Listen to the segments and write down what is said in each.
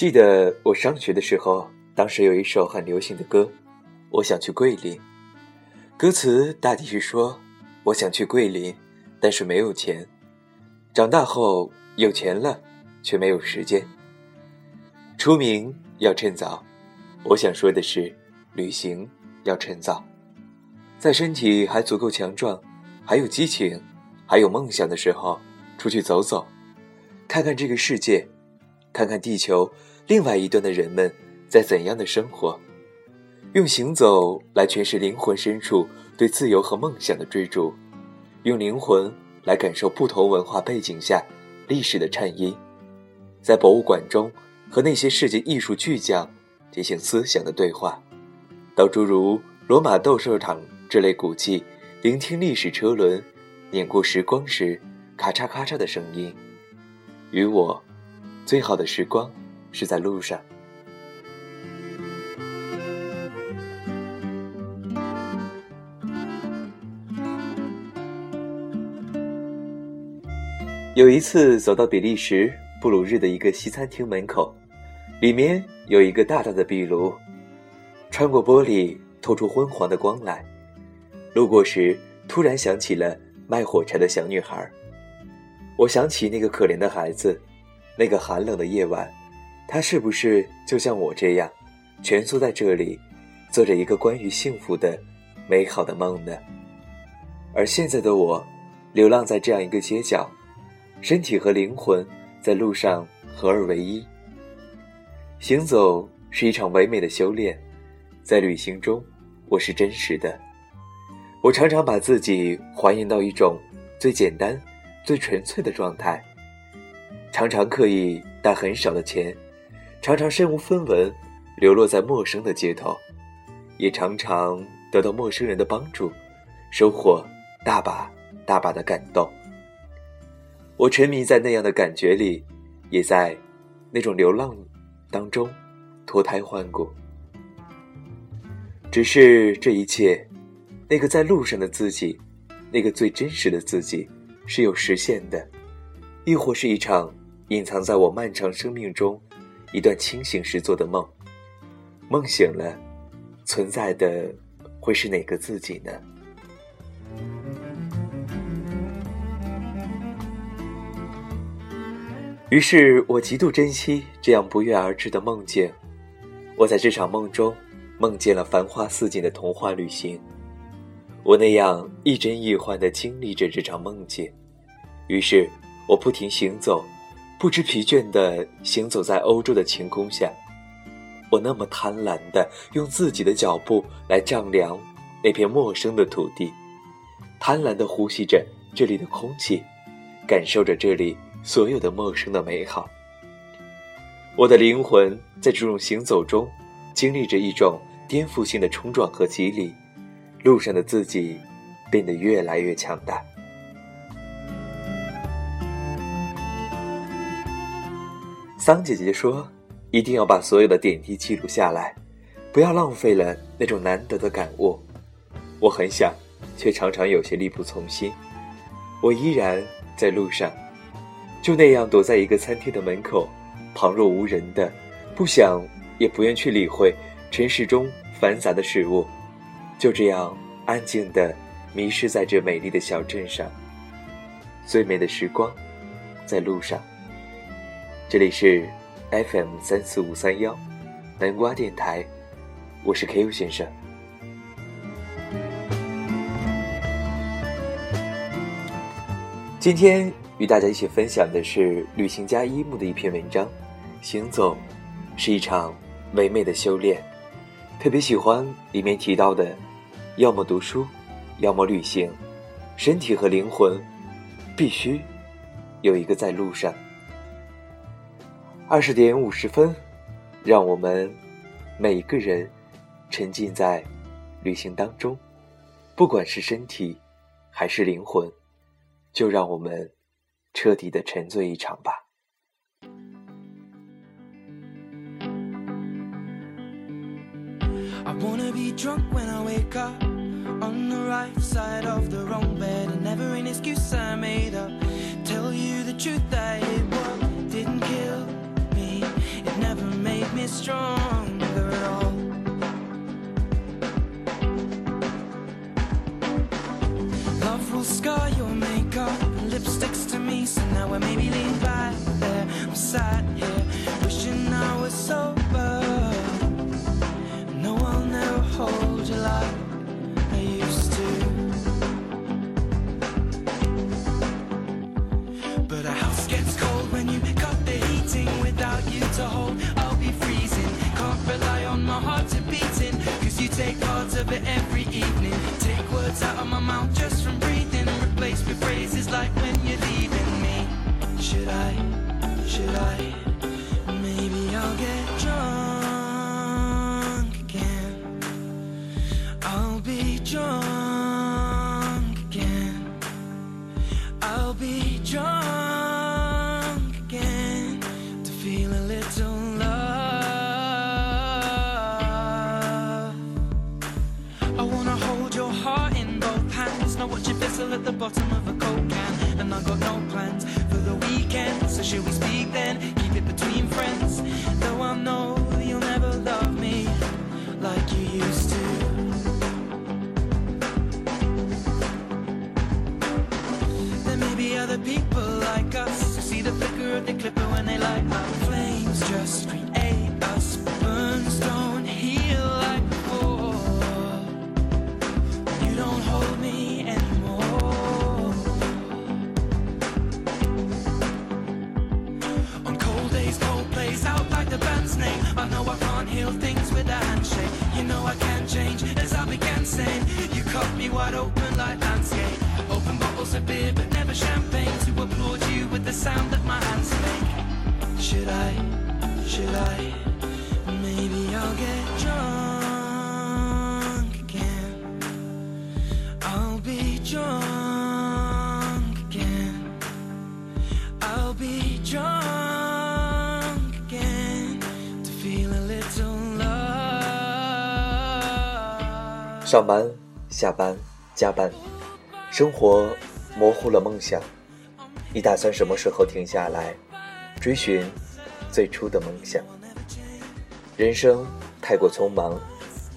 记得我上学的时候，当时有一首很流行的歌，《我想去桂林》。歌词大抵是说：“我想去桂林，但是没有钱。长大后有钱了，却没有时间。出名要趁早。我想说的是，旅行要趁早，在身体还足够强壮，还有激情，还有梦想的时候，出去走走，看看这个世界，看看地球。”另外一端的人们在怎样的生活？用行走来诠释灵魂深处对自由和梦想的追逐，用灵魂来感受不同文化背景下历史的颤音，在博物馆中和那些世界艺术巨匠进行思想的对话，到诸如罗马斗兽场这类古迹，聆听历史车轮碾过时光时咔嚓咔嚓的声音。与我，最好的时光。是在路上。有一次走到比利时布鲁日的一个西餐厅门口，里面有一个大大的壁炉，穿过玻璃透出昏黄的光来。路过时，突然想起了卖火柴的小女孩。我想起那个可怜的孩子，那个寒冷的夜晚。他是不是就像我这样，蜷缩在这里，做着一个关于幸福的、美好的梦呢？而现在的我，流浪在这样一个街角，身体和灵魂在路上合二为一。行走是一场唯美的修炼，在旅行中，我是真实的。我常常把自己还原到一种最简单、最纯粹的状态，常常刻意带很少的钱。常常身无分文，流落在陌生的街头，也常常得到陌生人的帮助，收获大把大把的感动。我沉迷在那样的感觉里，也在那种流浪当中脱胎换骨。只是这一切，那个在路上的自己，那个最真实的自己，是有实现的，亦或是一场隐藏在我漫长生命中。一段清醒时做的梦，梦醒了，存在的会是哪个自己呢？于是我极度珍惜这样不约而至的梦境。我在这场梦中梦见了繁花似锦的童话旅行，我那样亦真亦幻的经历着这场梦境。于是我不停行走。不知疲倦地行走在欧洲的晴空下，我那么贪婪地用自己的脚步来丈量那片陌生的土地，贪婪地呼吸着这里的空气，感受着这里所有的陌生的美好。我的灵魂在这种行走中，经历着一种颠覆性的冲撞和洗礼，路上的自己变得越来越强大。桑姐姐说：“一定要把所有的点滴记录下来，不要浪费了那种难得的感悟。”我很想，却常常有些力不从心。我依然在路上，就那样躲在一个餐厅的门口，旁若无人的，不想也不愿去理会尘世中繁杂的事物，就这样安静的迷失在这美丽的小镇上。最美的时光，在路上。这里是 FM 三四五三幺南瓜电台，我是 K U 先生。今天与大家一起分享的是旅行家一木的一篇文章。行走是一场唯美的修炼，特别喜欢里面提到的，要么读书，要么旅行，身体和灵魂必须有一个在路上。二十点五十分，让我们每一个人沉浸在旅行当中，不管是身体还是灵魂，就让我们彻底的沉醉一场吧。never take parts of it every evening. Take words out of my mouth just from breathing. Replace with phrases like when you're leaving me. Should I? Should I? Beer, but know I can heal things with a handshake. You know I can't change as I began saying. You caught me with open light and open bubbles it been but never champagne. To applaud you with the sound that my hands make. Should I? 上班、下班、加班，生活模糊了梦想。你打算什么时候停下来，追寻最初的梦想？人生太过匆忙，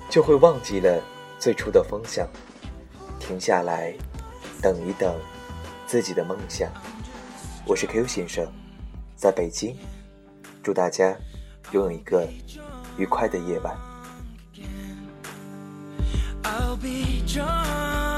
就会忘记了最初的方向。停下来，等一等自己的梦想。我是 Q 先生，在北京，祝大家拥有一个愉快的夜晚。I'll be drunk